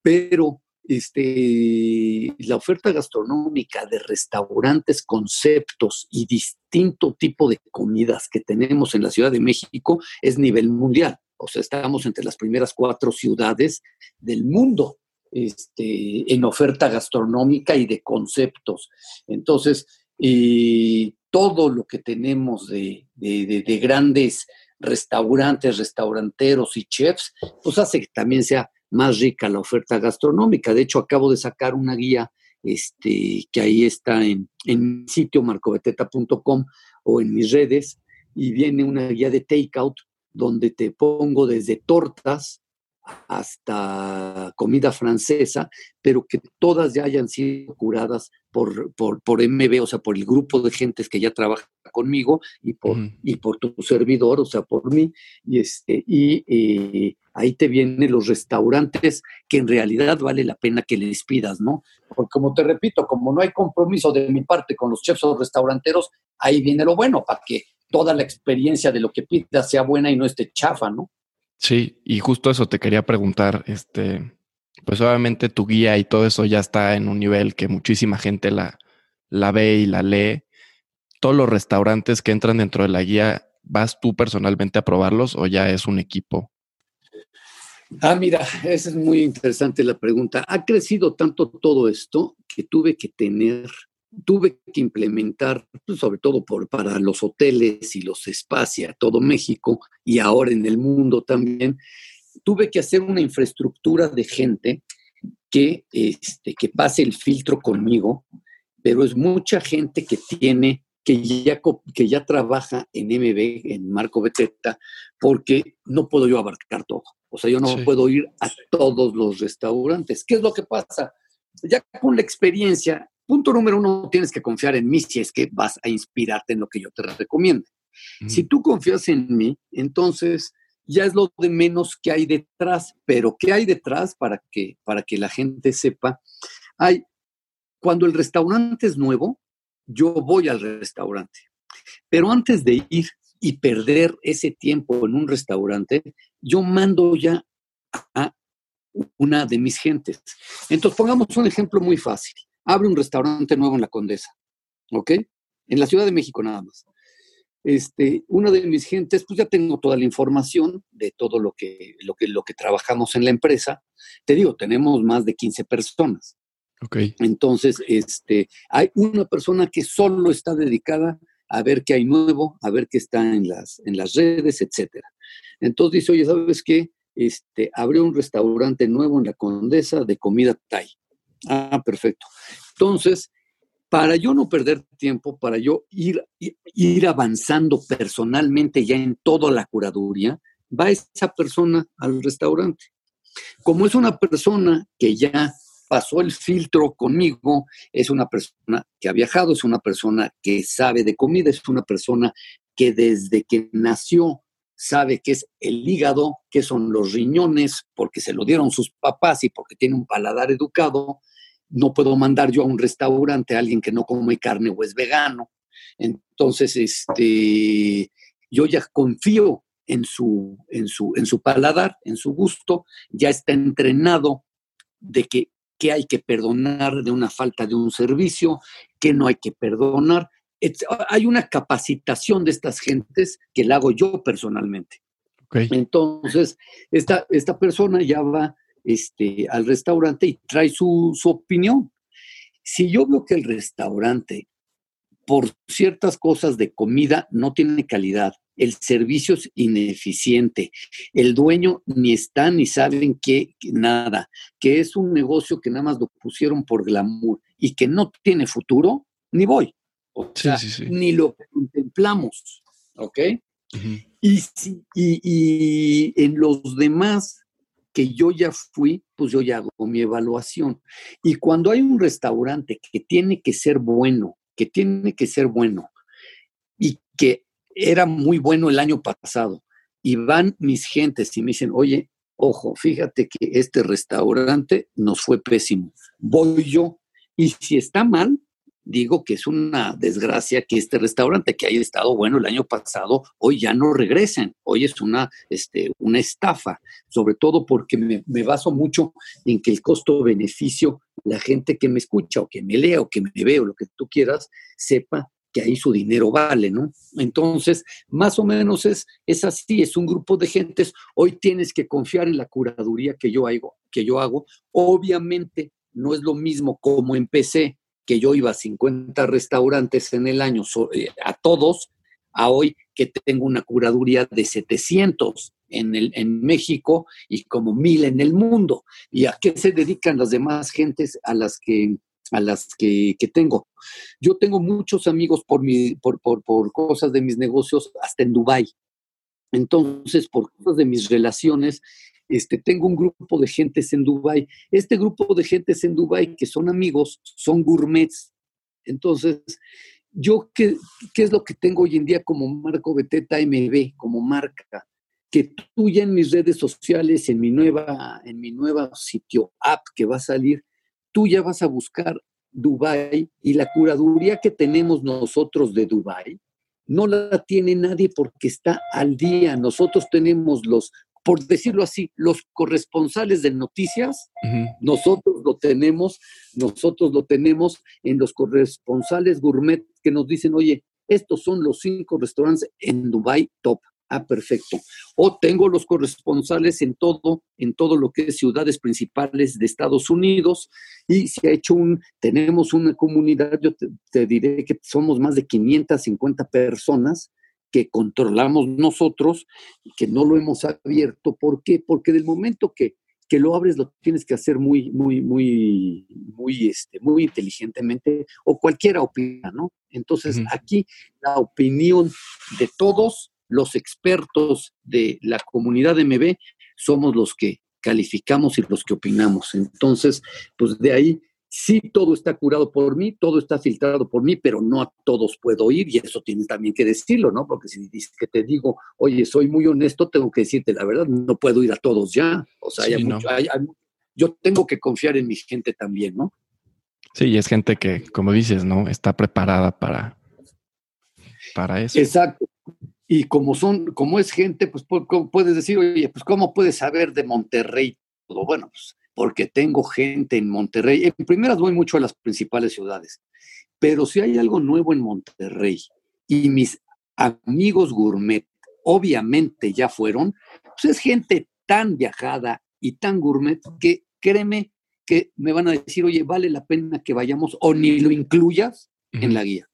pero este, la oferta gastronómica de restaurantes, conceptos y distinto tipo de comidas que tenemos en la Ciudad de México es nivel mundial. O sea, estamos entre las primeras cuatro ciudades del mundo este, en oferta gastronómica y de conceptos. Entonces, todo lo que tenemos de, grandes restaurantes, restauranteros y chefs, pues hace que también sea más rica la oferta gastronómica. De hecho, acabo de sacar una guía este, que ahí está en, en mi sitio marcobeteta.com o en mis redes, y viene una guía de takeout donde te pongo desde tortas hasta comida francesa, pero que todas ya hayan sido curadas por, por, por, MB, o sea, por el grupo de gentes que ya trabaja conmigo y por, y por tu servidor, o sea, por mí. Y, este, y eh, ahí te vienen los restaurantes que en realidad vale la pena que les pidas, ¿no? Porque como te repito, como no hay compromiso de mi parte con los chefs o restauranteros, ahí viene lo bueno, para que toda la experiencia de lo que pidas sea buena y no esté chafa, ¿no? Sí, y justo eso te quería preguntar, este, pues obviamente tu guía y todo eso ya está en un nivel que muchísima gente la, la ve y la lee. Todos los restaurantes que entran dentro de la guía, ¿vas tú personalmente a probarlos o ya es un equipo? Ah, mira, esa es muy interesante la pregunta. Ha crecido tanto todo esto que tuve que tener tuve que implementar, pues, sobre todo por, para los hoteles y los espacios, todo México y ahora en el mundo también, tuve que hacer una infraestructura de gente que, este, que pase el filtro conmigo, pero es mucha gente que tiene, que ya, que ya trabaja en MB, en Marco Beteta, porque no puedo yo abarcar todo. O sea, yo no puedo ir a todos los restaurantes. ¿Qué es lo que pasa? Ya con la experiencia Punto número uno, tienes que confiar en mí si es que vas a inspirarte en lo que yo te recomiendo. Si tú confías en mí, entonces ya es lo de menos que hay detrás, pero ¿qué hay detrás para que, para que la gente sepa? Hay, cuando el restaurante es nuevo, yo voy al restaurante, pero antes de ir y perder ese tiempo en un restaurante, yo mando ya a una de mis gentes. Entonces, pongamos un ejemplo muy fácil abre un restaurante nuevo en la Condesa, ¿ok? En la Ciudad de México nada más. Este, una de mis gentes, pues ya tengo toda la información de todo lo que, lo que, lo que trabajamos en la empresa. Te digo, tenemos más de 15 personas. Okay. Entonces, este, hay una persona que solo está dedicada a ver qué hay nuevo, a ver qué está en las, en las redes, etcétera. Entonces dice, oye, ¿sabes qué? Este, abrió un restaurante nuevo en la Condesa de comida Thai. Ah, perfecto. Entonces, para yo no perder tiempo, para yo ir, ir avanzando personalmente ya en toda la curaduría, va esa persona al restaurante. Como es una persona que ya pasó el filtro conmigo, es una persona que ha viajado, es una persona que sabe de comida, es una persona que desde que nació sabe qué es el hígado, qué son los riñones, porque se lo dieron sus papás y porque tiene un paladar educado. No puedo mandar yo a un restaurante a alguien que no come carne o es vegano. Entonces, este, yo ya confío en su, en su, en su paladar, en su gusto, ya está entrenado de que qué hay que perdonar de una falta de un servicio, qué no hay que perdonar. Hay una capacitación de estas gentes que la hago yo personalmente. Entonces, esta, esta persona ya va este, al restaurante y trae su, su opinión. Si yo veo que el restaurante, por ciertas cosas de comida, no tiene calidad, el servicio es ineficiente, el dueño ni está ni saben qué, nada, que es un negocio que nada más lo pusieron por glamour y que no tiene futuro, ni voy. O sea, ni lo contemplamos, ¿ok? y, y en los demás que yo ya fui, pues yo ya hago mi evaluación. Y cuando hay un restaurante que tiene que ser bueno, que tiene que ser bueno y que era muy bueno el año pasado. Y van mis gentes y me dicen, oye, ojo, fíjate que este restaurante nos fue pésimo. Voy yo. Y si está mal, digo que es una desgracia que este restaurante que haya estado bueno el año pasado, hoy ya no regresen. Hoy es una, este, una estafa, sobre todo porque me, me baso mucho en que el costo-beneficio, la gente que me escucha o que me lea o que me ve o lo que tú quieras, sepa que ahí su dinero vale, ¿no? Entonces, más o menos es, es así, es un grupo de gentes. Hoy tienes que confiar en la curaduría que yo hago, que yo hago. Obviamente no es lo mismo como empecé, que yo iba a 50 restaurantes en el año eh, a todos, a hoy que tengo una curaduría de 700 en, el, en México y como mil en el mundo. ¿Y a qué se dedican las demás gentes a las que a las que, tengo. Yo tengo muchos amigos por, mi, por, por, por cosas de mis negocios, hasta en Dubái. Entonces, por cosas de mis relaciones, este, tengo un grupo de gentes en Dubái. Este grupo de gentes en Dubái que son amigos, son gourmets. Entonces, yo, ¿qué, ¿qué es lo que tengo hoy en día como Marco Beteta MB, como marca? Que tú ya en mis redes sociales, en mi nueva, en mi nueva sitio app que va a salir, tú ya vas a buscar Dubai y la curaduría que tenemos nosotros de Dubai no la tiene nadie porque está al día. Nosotros tenemos los, por decirlo así, los corresponsales de noticias, nosotros lo tenemos, nosotros lo tenemos en los corresponsales gourmet que nos dicen, oye, estos son los cinco restaurantes en Dubai top. Ah, perfecto. O tengo los corresponsales en todo, en todo lo que es ciudades principales de Estados Unidos y se ha hecho un, tenemos una comunidad, yo te, diré que somos más de 550 personas que controlamos nosotros y que no lo hemos abierto. ¿Por qué? Porque del momento que, que lo abres lo tienes que hacer muy, muy, muy, muy, este, muy inteligentemente o cualquiera opina, ¿no? Entonces aquí la opinión de todos los expertos de la comunidad MB somos los que calificamos y los que opinamos. Entonces, pues de ahí sí todo está curado por mí, todo está filtrado por mí, pero no a todos puedo ir y eso tienes también que decirlo, ¿no? Porque si dices que te digo, oye, soy muy honesto, tengo que decirte la verdad, no puedo ir a todos ya. O sea, yo tengo que confiar en mi gente también, ¿no? Sí, es gente que, como dices, ¿no? Está preparada para, para eso. Exacto. Y como son, como es gente, pues puedes decir, oye, pues ¿cómo puedes saber de Monterrey todo? Bueno, pues porque tengo gente en Monterrey. En primeras voy mucho a las principales ciudades, pero si hay algo nuevo en Monterrey y mis amigos gourmet obviamente ya fueron, pues es gente tan viajada y tan gourmet que créeme que me van a decir, oye, vale la pena que vayamos o ni lo incluyas en la guía.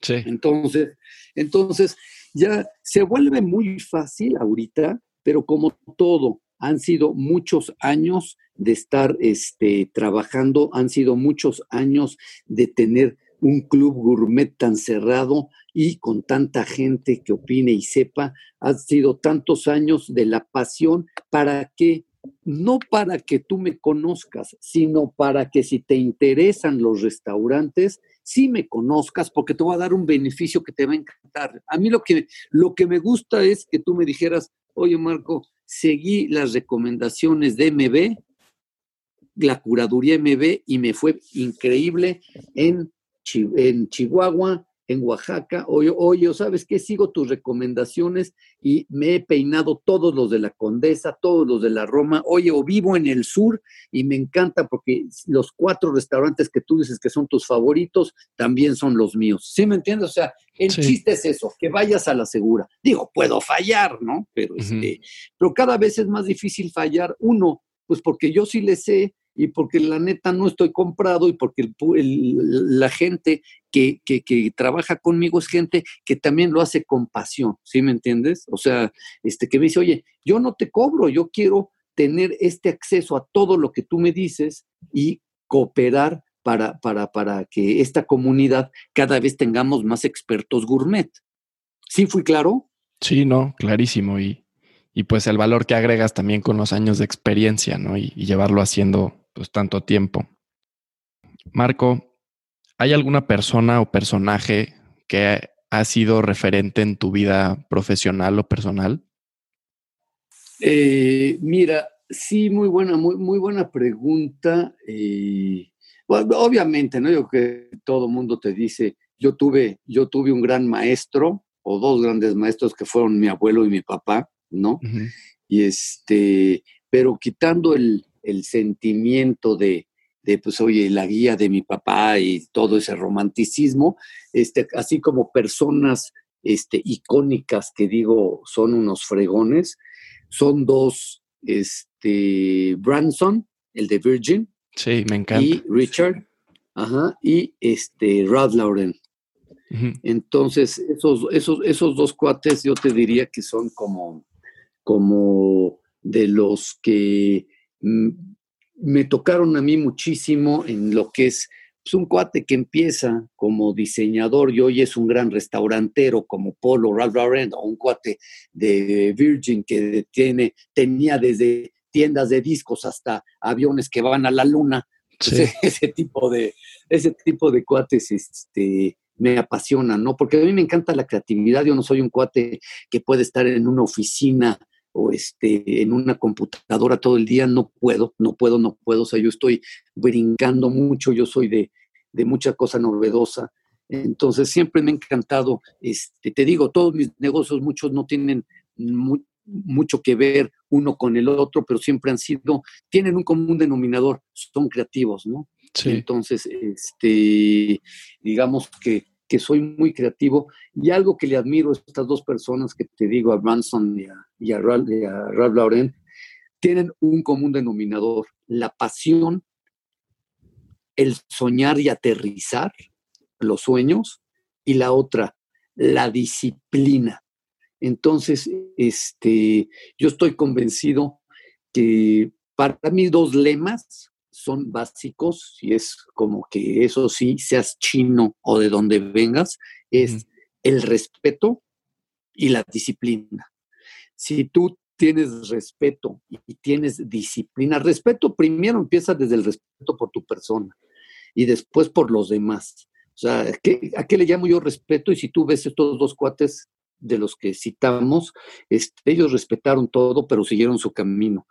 Sí. Entonces, entonces, ya se vuelve muy fácil ahorita, pero como todo, han sido muchos años de estar este, trabajando, han sido muchos años de tener un club gourmet tan cerrado y con tanta gente que opine y sepa, han sido tantos años de la pasión para que, no para que tú me conozcas, sino para que si te interesan los restaurantes, sí me conozcas porque te voy a dar un beneficio que te va a encantar. A mí lo que, lo que me gusta es que tú me dijeras, oye Marco, seguí las recomendaciones de MB, la curaduría MB, y me fue increíble en, en Chihuahua, en Oaxaca, oye, oye, ¿sabes qué? Sigo tus recomendaciones y me he peinado todos los de la Condesa, todos los de la Roma, oye, o vivo en el sur y me encanta porque los cuatro restaurantes que tú dices que son tus favoritos también son los míos. ¿Sí me entiendes? O sea, el chiste es eso, que vayas a la segura. Digo, puedo fallar, ¿no? Pero, este, pero cada vez es más difícil fallar. Uno, pues porque yo sí le sé y porque la neta no estoy comprado y porque la gente que, trabaja conmigo es gente que también lo hace con pasión, ¿sí me entiendes? O sea, este que me dice, oye, yo no te cobro, yo quiero tener este acceso a todo lo que tú me dices y cooperar para, para, para que esta comunidad cada vez tengamos más expertos gourmet. ¿Sí fui claro? Sí, no, clarísimo. Y, y pues el valor que agregas también con los años de experiencia, ¿no? Y, llevarlo haciendo pues tanto tiempo. Marco, ¿hay alguna persona o personaje que ha sido referente en tu vida profesional o personal? Eh, mira, sí, muy buena, muy, muy buena pregunta. Eh, obviamente, ¿no? Yo que todo mundo te dice, yo tuve, yo tuve un gran maestro o dos grandes maestros que fueron mi abuelo y mi papá, ¿no? Y este, pero quitando el, el sentimiento de, de, pues, oye, la guía de mi papá y todo ese romanticismo, este, así como personas este, icónicas que digo son unos fregones, son dos, este, Branson, el de Virgin. Sí, me encanta. Y Richard, ajá, y este, Rod Lauren. Entonces, esos, esos, esos dos cuates yo te diría que son como, como de los que Mm, me tocaron a mí muchísimo en lo que es pues, un cuate que empieza como diseñador y hoy es un gran restaurantero como Polo Ralph Lauren o un cuate de Virgin que tiene, tenía desde tiendas de discos hasta aviones que van a la luna. (laughs) Ese tipo de, ese tipo de cuates este, me apasionan, ¿no? Porque a mí me encanta la creatividad. Yo no soy un cuate que puede estar en una oficina o este, en una computadora todo el día, no puedo, no puedo, no puedo. O sea, yo estoy brincando mucho, yo soy de, de mucha cosa novedosa. Entonces, siempre me ha encantado, este, te digo, todos mis negocios, muchos no tienen mucho que ver uno con el otro, pero siempre han sido, tienen un común denominador, son creativos, ¿no? Sí. Entonces, este, digamos que que soy muy creativo y algo que le admiro a estas dos personas que te digo, a Manson y a, y a, Ralph, Lauren, tienen un común denominador, la pasión, el soñar y aterrizar los sueños y la otra, la disciplina. Entonces, este, yo estoy convencido que para mí dos lemas son básicos, y es como que eso sí, seas chino o de donde vengas, es el respeto y la disciplina. Si tú tienes respeto y tienes disciplina, respeto primero empieza desde el respeto por tu persona y después por los demás. O sea, ¿a qué le llamo yo respeto? Y si tú ves estos dos cuates de los que citamos, este, ellos respetaron todo, pero siguieron su camino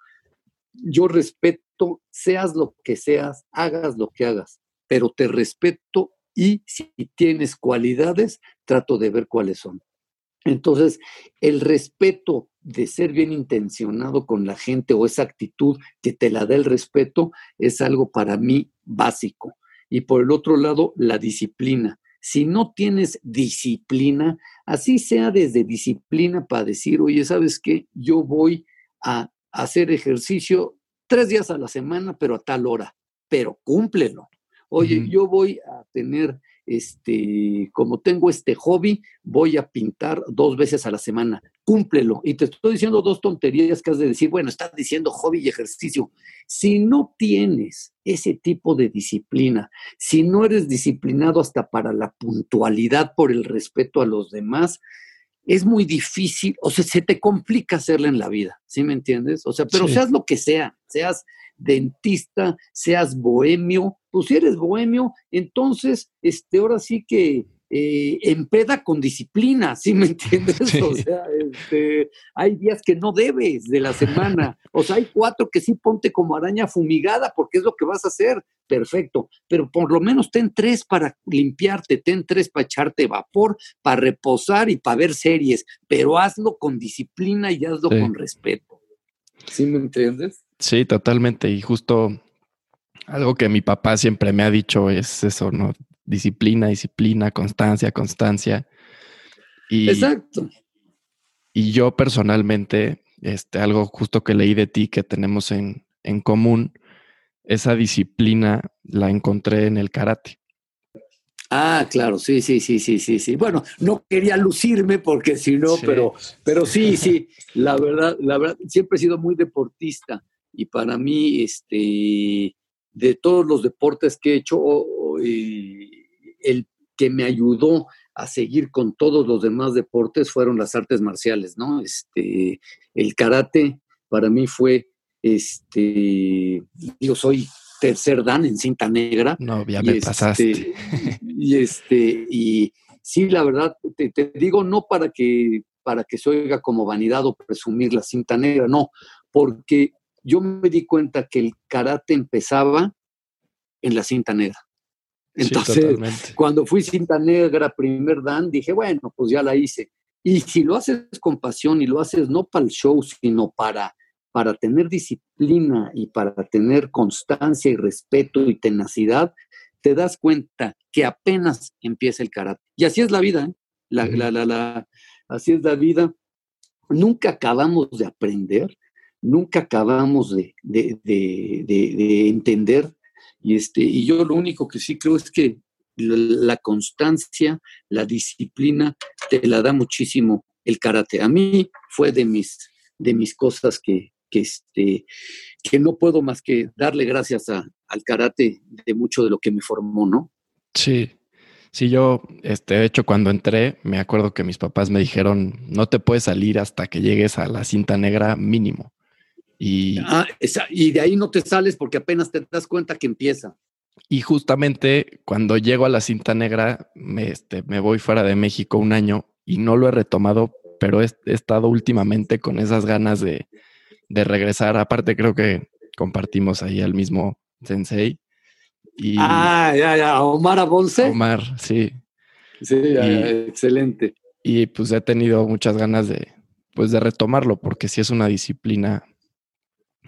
yo respeto, seas lo que seas, hagas lo que hagas, pero te respeto y si tienes cualidades, trato de ver cuáles son. Entonces, el respeto de ser bien intencionado con la gente o esa actitud que te la da el respeto es algo para mí básico. Y por el otro lado, la disciplina. Si no tienes disciplina, así sea desde disciplina para decir, oye, ¿sabes qué? Yo voy a hacer ejercicio tres días a la semana, pero a tal hora, pero cúmplelo. Oye, yo voy a tener este, como tengo este hobby, voy a pintar dos veces a la semana. Cúmplelo. Y te estoy diciendo dos tonterías que has de decir, bueno, estás diciendo hobby y ejercicio. Si no tienes ese tipo de disciplina, si no eres disciplinado hasta para la puntualidad por el respeto a los demás, es muy difícil, o sea, se te complica hacerla en la vida, ¿sí me entiendes? O sea, pero seas lo que sea, seas dentista, seas bohemio, pues si eres bohemio, entonces, este, ahora sí que eh, empeda con disciplina, ¿sí me entiendes? O sea, este, hay días que no debes de la semana, o sea, hay cuatro que sí ponte como araña fumigada porque es lo que vas a hacer, perfecto, pero por lo menos ten tres para limpiarte, ten tres para echarte vapor, para reposar y para ver series, pero hazlo con disciplina y hazlo con respeto. ¿Sí me entiendes? Sí, totalmente. Y justo algo que mi papá siempre me ha dicho es eso, ¿no? Disciplina, disciplina, constancia, constancia. Y, Exacto. Y yo personalmente, este, algo justo que leí de ti que tenemos en, en común, esa disciplina la encontré en el karate. Ah, claro, sí, sí, sí, sí, sí, sí. Bueno, no quería lucirme porque si no, pero, pero sí, sí, la verdad, la verdad, siempre he sido muy deportista y para mí, este, de todos los deportes que he hecho, el que me ayudó a seguir con todos los demás deportes fueron las artes marciales, ¿no? Este, el karate para mí fue, este, yo soy tercer dan en cinta negra. No, ya me este, pasaste. (laughs) Y este, y sí, la verdad, te, te, digo, no para que, para que se oiga como vanidad o presumir la cinta negra, no, porque yo me di cuenta que el karate empezaba en la cinta negra. Entonces, cuando fui cinta negra, primer dan, dije, bueno, pues ya la hice. Y si lo haces con pasión y lo haces no para el show, sino para, para tener disciplina y para tener constancia y respeto y tenacidad, te das cuenta que apenas empieza el karate. Y así es la vida, ¿eh? la, la, la, así es la vida. Nunca acabamos de aprender nunca acabamos de, entender. Y, este, y yo lo único que sí creo es que la, constancia, la disciplina, te la da muchísimo el karate. A mí fue de mis, de mis cosas que, que, este, que no puedo más que darle gracias al karate de mucho de lo que me formó, ¿no? Sí, Sí, yo, este, de hecho, cuando entré, me acuerdo que mis papás me dijeron, no te puedes salir hasta que llegues a la cinta negra mínimo. Y, ah, y de ahí no te sales porque apenas te das cuenta que empieza. Y justamente cuando llego a la cinta negra, me, este, me voy fuera de México un año y no lo he retomado, pero he, estado últimamente con esas ganas de, de, regresar. Aparte, creo que compartimos ahí al mismo sensei. Y, ah, ya, ya, Omar Abonce. Omar, sí. Sí, excelente. Y pues he tenido muchas ganas de, pues de retomarlo, porque sí es una disciplina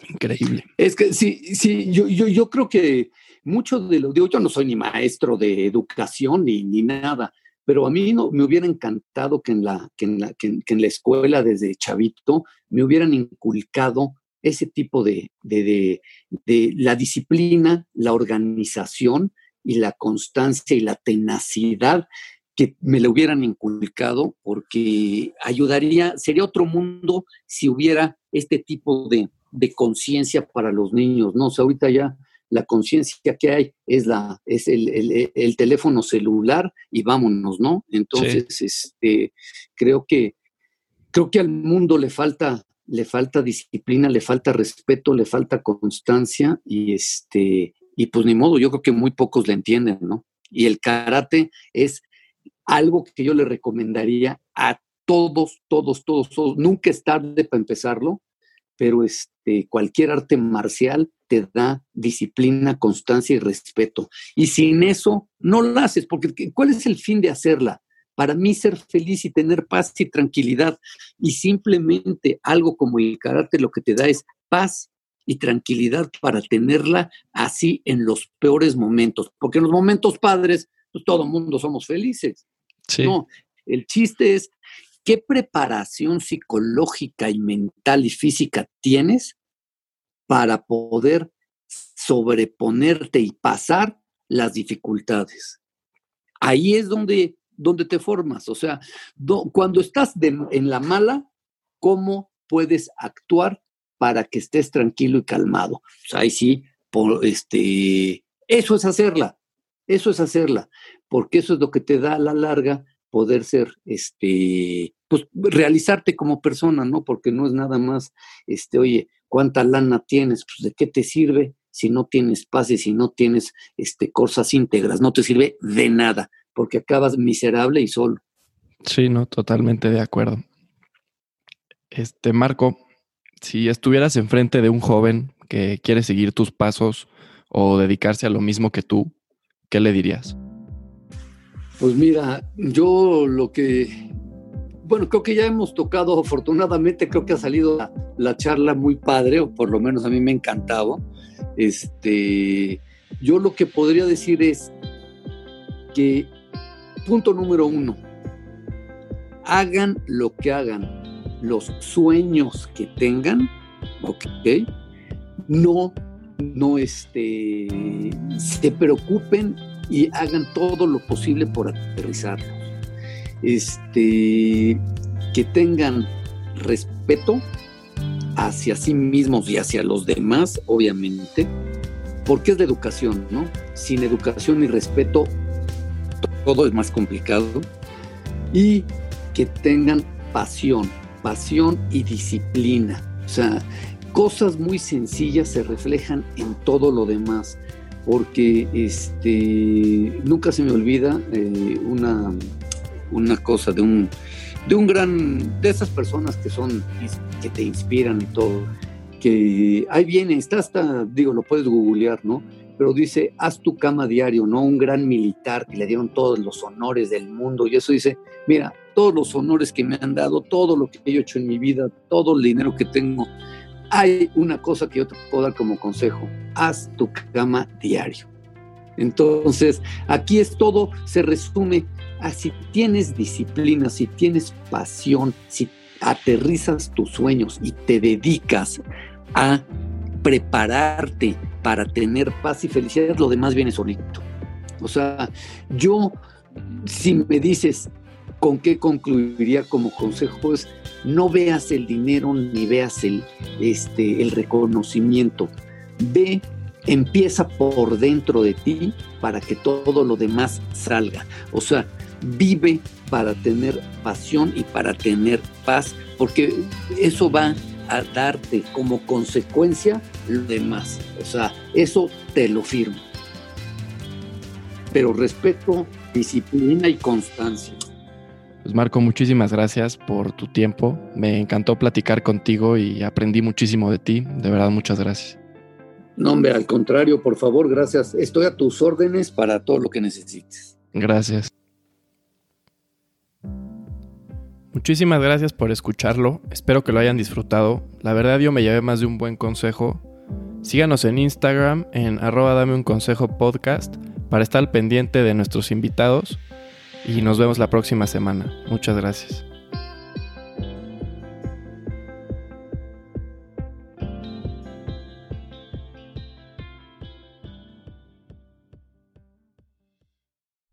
Increíble. Es que sí, sí, yo, yo, yo creo que mucho de lo digo, yo no soy ni maestro de educación ni, ni nada, pero a mí no, me hubiera encantado que en, la, que, en la, que, en la escuela desde chavito me hubieran inculcado ese tipo de, de, de, de, la disciplina, la organización y la constancia y la tenacidad que me lo hubieran inculcado porque ayudaría, sería otro mundo si hubiera este tipo de, de conciencia para los niños, ¿no? O sea, ahorita ya la conciencia que hay es, la, es el, el, teléfono celular y vámonos, ¿no? Entonces, este, creo que, creo que al mundo le falta, le falta disciplina, le falta respeto, le falta constancia y este, y pues ni modo, yo creo que muy pocos le entienden, ¿no? Y el karate es algo que yo le recomendaría a todos, todos, todos, todos. Nunca es tarde para empezarlo pero este, cualquier arte marcial te da disciplina, constancia y respeto. Y sin eso, no la haces, porque ¿cuál es el fin de hacerla? para mí ser feliz y tener paz y tranquilidad. Y simplemente algo como el carácter lo que te da es paz y tranquilidad para tenerla así en los peores momentos. Porque en los momentos padres, pues todo el mundo somos felices. No, el chiste es qué preparación psicológica y mental y física tienes para poder sobreponerte y pasar las dificultades. Ahí es donde, donde te formas. O sea, cuando estás en la mala, ¿cómo puedes actuar para que estés tranquilo y calmado? Sea, ahí sí, por, este, eso es hacerla. Eso es hacerla, porque eso es lo que te da a la larga poder ser, este, pues realizarte como persona, ¿no? Porque no es nada más, este, oye, ¿cuánta lana tienes? Pues de qué te sirve si no tienes paz y si no tienes este, cosas íntegras, no te sirve de nada, porque acabas miserable y solo. Sí, no, totalmente de acuerdo. Este, Marco, si estuvieras enfrente de un joven que quiere seguir tus pasos o dedicarse a lo mismo que tú, ¿qué le dirías? Pues mira, yo lo que, bueno, creo que ya hemos tocado, afortunadamente creo que ha salido la, la charla muy padre, o por lo menos a mí me ha encantado. Este, yo lo que podría decir es que, punto número uno, hagan lo que hagan, los sueños que tengan, ¿ok? No, no este, se preocupen y hagan todo lo posible por aterrizarlos. Este, que tengan respeto hacia sí mismos y hacia los demás, obviamente, porque es de educación, ¿no? Sin educación y respeto, todo es más complicado. Y que tengan pasión, pasión y disciplina. O sea, cosas muy sencillas se reflejan en todo lo demás, porque este, nunca se me olvida eh, una, una cosa de un, de un gran, de esas personas que son, que te inspiran y todo, que ahí viene, está hasta, digo, lo puedes googlear, ¿no? Pero dice, haz tu cama diario, ¿no? Un gran militar que le dieron todos los honores del mundo y eso dice, mira, todos los honores que me han dado, todo lo que he hecho en mi vida, todo el dinero que tengo, hay una cosa que yo te puedo dar como consejo, haz tu cama diario. Entonces, aquí es todo, se resume a si tienes disciplina, si tienes pasión, si aterrizas tus sueños y te dedicas a prepararte para tener paz y felicidad, lo demás viene solito. O sea, yo, si me dices con qué concluiría como consejo, es no veas el dinero ni veas el, este, el reconocimiento. Ve empieza por dentro de ti para que todo lo demás salga. O sea, vive para tener pasión y para tener paz, porque eso va a darte como consecuencia lo demás. O sea, eso te lo firmo. Pero respeto, disciplina y constancia. Pues Marco, muchísimas gracias por tu tiempo. Me encantó platicar contigo y aprendí muchísimo de ti. De verdad, muchas gracias. No, hombre, al contrario, por favor, gracias. Estoy a tus órdenes para todo lo que necesites. Gracias. Muchísimas gracias por escucharlo. Espero que lo hayan disfrutado. La verdad yo me llevé más de un buen consejo. Síganos en Instagram en arroba dame un consejo podcast para estar al pendiente de nuestros invitados y nos vemos la próxima semana. Muchas gracias.